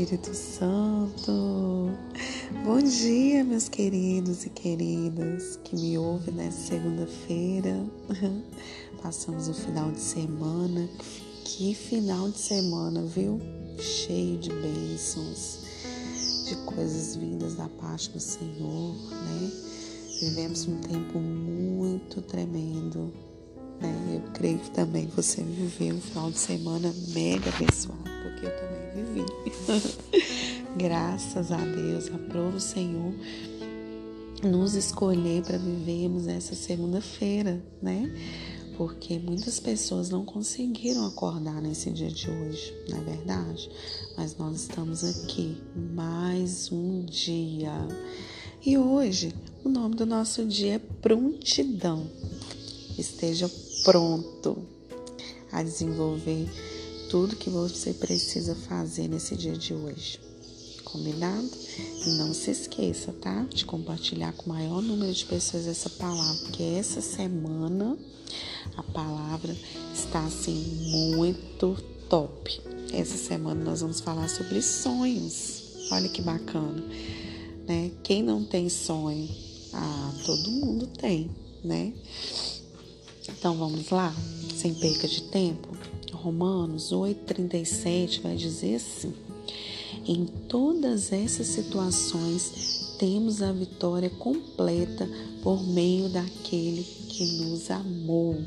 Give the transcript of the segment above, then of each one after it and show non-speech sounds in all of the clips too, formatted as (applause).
Espírito Santo. Bom dia, meus queridos e queridas que me ouvem nessa segunda-feira. (laughs) Passamos o final de semana. Que final de semana, viu? Cheio de bênçãos, de coisas vindas da parte do Senhor, né? Vivemos um tempo muito tremendo, né? Eu creio que também você viveu um final de semana mega abençoado, porque eu também vivi. (laughs) Graças a Deus, aprova o Senhor nos escolher para vivermos essa segunda-feira, né? Porque muitas pessoas não conseguiram acordar nesse dia de hoje, não é verdade? Mas nós estamos aqui mais um dia. E hoje, o nome do nosso dia é prontidão. Esteja pronto a desenvolver tudo que você precisa fazer nesse dia de hoje. Combinado? E não se esqueça, tá? De compartilhar com o maior número de pessoas essa palavra, porque essa semana a palavra está assim muito top. Essa semana nós vamos falar sobre sonhos. Olha que bacana, né? Quem não tem sonho? Ah, todo mundo tem, né? Então vamos lá, sem perca de tempo. Romanos 8,37 vai dizer assim: Em todas essas situações temos a vitória completa por meio daquele que nos amou.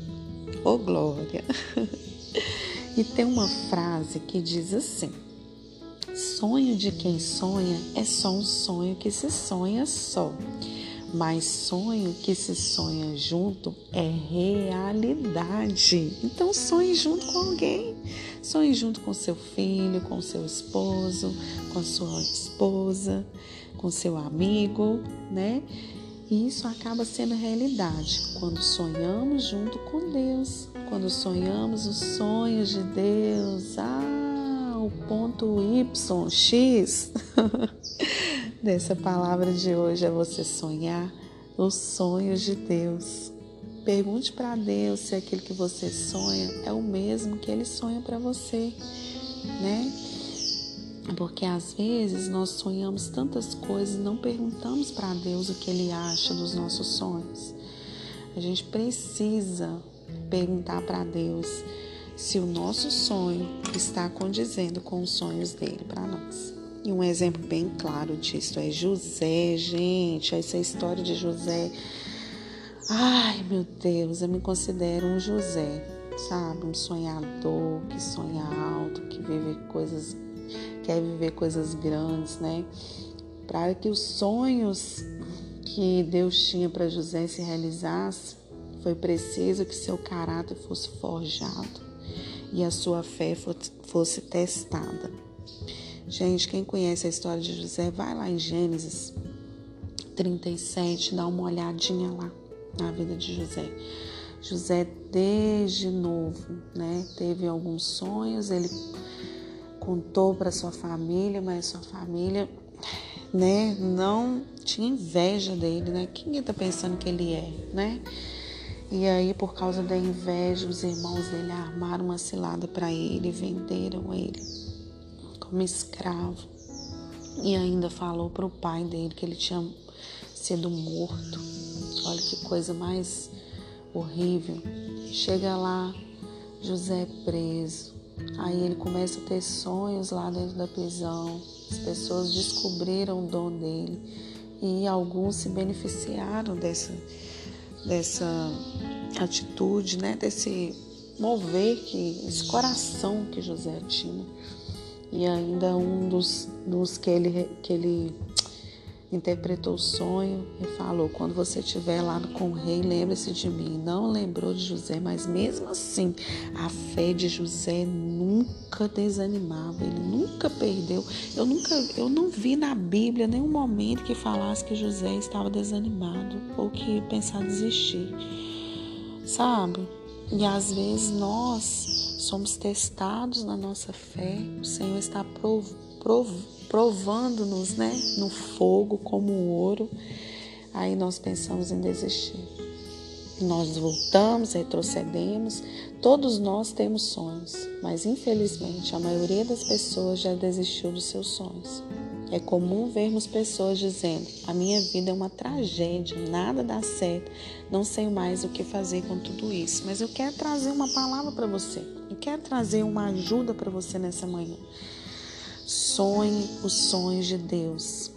Oh glória! (laughs) e tem uma frase que diz assim: Sonho de quem sonha é só um sonho que se sonha só mas sonho que se sonha junto é realidade. Então sonhe junto com alguém. Sonhe junto com seu filho, com seu esposo, com sua esposa, com seu amigo, né? E isso acaba sendo realidade quando sonhamos junto com Deus, quando sonhamos os sonhos de Deus. Ah, o ponto Y, X. (laughs) dessa palavra de hoje é você sonhar os sonhos de Deus. Pergunte para Deus se aquilo que você sonha é o mesmo que ele sonha para você, né? Porque às vezes nós sonhamos tantas coisas e não perguntamos para Deus o que ele acha dos nossos sonhos. A gente precisa perguntar para Deus se o nosso sonho está condizendo com os sonhos dele para nós. E um exemplo bem claro disso é José, gente. Essa história de José. Ai, meu Deus, eu me considero um José, sabe? Um sonhador que sonha alto, que vive coisas, quer viver coisas grandes, né? Para que os sonhos que Deus tinha para José se realizassem, foi preciso que seu caráter fosse forjado e a sua fé fosse testada. Gente, quem conhece a história de José, vai lá em Gênesis 37, dá uma olhadinha lá na vida de José. José, desde novo, né, teve alguns sonhos, ele contou para sua família, mas sua família, né, não tinha inveja dele, né? Quem está pensando que ele é, né? E aí, por causa da inveja, os irmãos dele armaram uma cilada para ele, venderam ele como escravo e ainda falou para o pai dele que ele tinha sido morto. Olha que coisa mais horrível. Chega lá, José preso. Aí ele começa a ter sonhos lá dentro da prisão. As pessoas descobriram o dom dele e alguns se beneficiaram dessa, dessa atitude, né? desse mover, que, esse coração que José tinha. E ainda um dos, dos que, ele, que ele interpretou o sonho e falou: Quando você estiver lá com o rei, lembre-se de mim. Não lembrou de José, mas mesmo assim, a fé de José nunca desanimava, ele nunca perdeu. Eu nunca, eu não vi na Bíblia nenhum momento que falasse que José estava desanimado ou que pensava desistir, sabe? E às vezes nós somos testados na nossa fé, o Senhor está prov, prov, provando-nos né, no fogo como ouro, aí nós pensamos em desistir. nós voltamos, retrocedemos, todos nós temos sonhos, mas infelizmente a maioria das pessoas já desistiu dos seus sonhos. É comum vermos pessoas dizendo: A minha vida é uma tragédia, nada dá certo, não sei mais o que fazer com tudo isso. Mas eu quero trazer uma palavra para você, eu quero trazer uma ajuda para você nessa manhã. Sonhe os sonhos de Deus.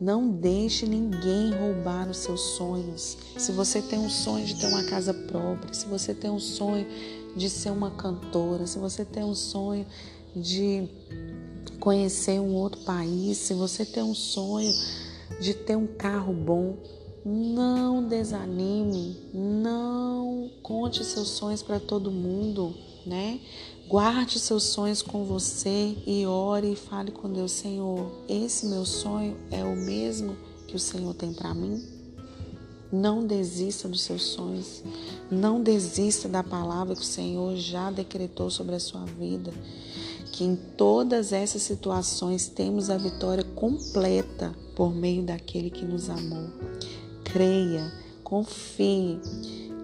Não deixe ninguém roubar os seus sonhos. Se você tem um sonho de ter uma casa própria, se você tem um sonho de ser uma cantora, se você tem um sonho de conhecer um outro país, se você tem um sonho de ter um carro bom, não desanime, não conte seus sonhos para todo mundo, né? Guarde seus sonhos com você e ore e fale com Deus, Senhor, esse meu sonho é o mesmo que o Senhor tem para mim? Não desista dos seus sonhos. Não desista da palavra que o Senhor já decretou sobre a sua vida. Que em todas essas situações temos a vitória completa por meio daquele que nos amou. Creia, confie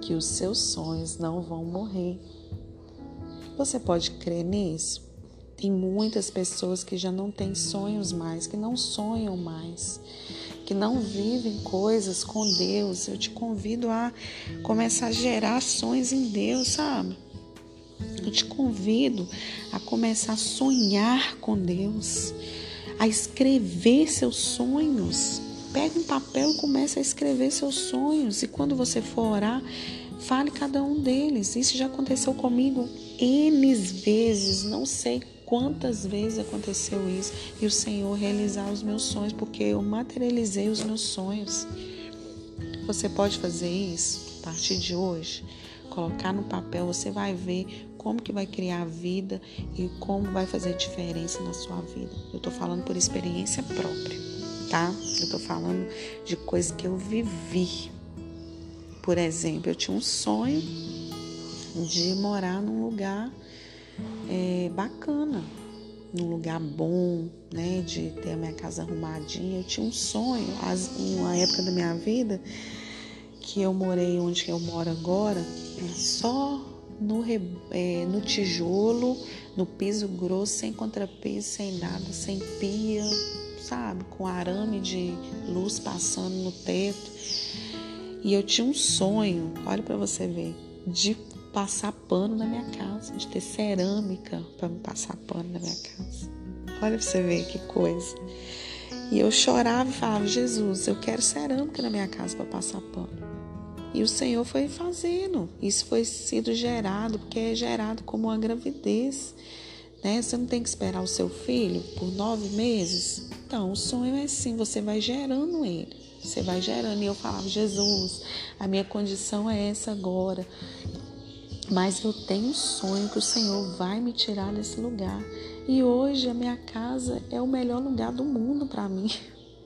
que os seus sonhos não vão morrer. Você pode crer nisso? Tem muitas pessoas que já não têm sonhos mais, que não sonham mais, que não vivem coisas com Deus. Eu te convido a começar a gerar sonhos em Deus, sabe? Eu te convido a começar a sonhar com Deus, a escrever seus sonhos. Pega um papel e comece a escrever seus sonhos. E quando você for orar, fale cada um deles. Isso já aconteceu comigo N vezes, não sei quantas vezes aconteceu isso, e o Senhor realizar os meus sonhos, porque eu materializei os meus sonhos. Você pode fazer isso a partir de hoje, colocar no papel, você vai ver como que vai criar vida e como vai fazer diferença na sua vida. Eu tô falando por experiência própria, tá? Eu tô falando de coisas que eu vivi. Por exemplo, eu tinha um sonho de morar num lugar é, bacana, num lugar bom, né? De ter a minha casa arrumadinha. Eu tinha um sonho, uma época da minha vida que eu morei onde eu moro agora, só no, é, no tijolo, no piso grosso, sem contrapeso, sem nada, sem pia, sabe? Com arame de luz passando no teto. E eu tinha um sonho, olha para você ver, de passar pano na minha casa, de ter cerâmica para me passar pano na minha casa. Olha para você ver que coisa. E eu chorava e falava: Jesus, eu quero cerâmica na minha casa para passar pano. E o Senhor foi fazendo. Isso foi sido gerado, porque é gerado como uma gravidez. Né? Você não tem que esperar o seu filho por nove meses. Então, o sonho é assim: você vai gerando ele. Você vai gerando. E eu falava: Jesus, a minha condição é essa agora. Mas eu tenho um sonho que o Senhor vai me tirar desse lugar. E hoje a minha casa é o melhor lugar do mundo para mim.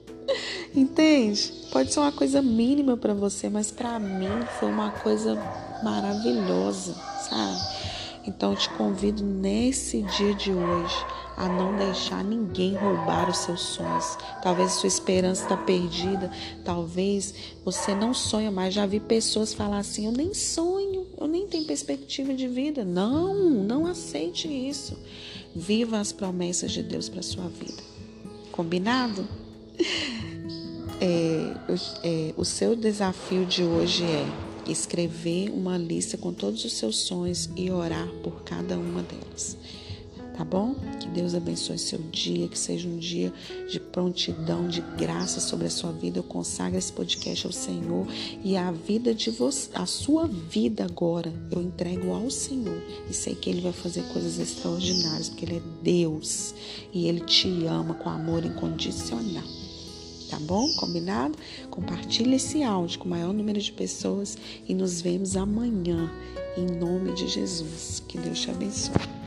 (laughs) Entende? Pode ser uma coisa mínima para você, mas para mim foi uma coisa maravilhosa, sabe? Então eu te convido nesse dia de hoje a não deixar ninguém roubar os seus sonhos. Talvez a sua esperança está perdida, talvez você não sonha mais. Já vi pessoas falar assim: eu nem sonho, eu nem tenho perspectiva de vida. Não, não aceite isso. Viva as promessas de Deus para sua vida. Combinado? (laughs) É, é, o seu desafio de hoje é escrever uma lista com todos os seus sonhos e orar por cada uma delas tá bom? Que Deus abençoe seu dia, que seja um dia de prontidão, de graça sobre a sua vida. Eu consagro esse podcast ao Senhor e a vida de você, a sua vida agora, eu entrego ao Senhor e sei que Ele vai fazer coisas extraordinárias, porque Ele é Deus e Ele te ama com amor incondicional. Tá bom? Combinado? Compartilhe esse áudio com o maior número de pessoas e nos vemos amanhã, em nome de Jesus. Que Deus te abençoe.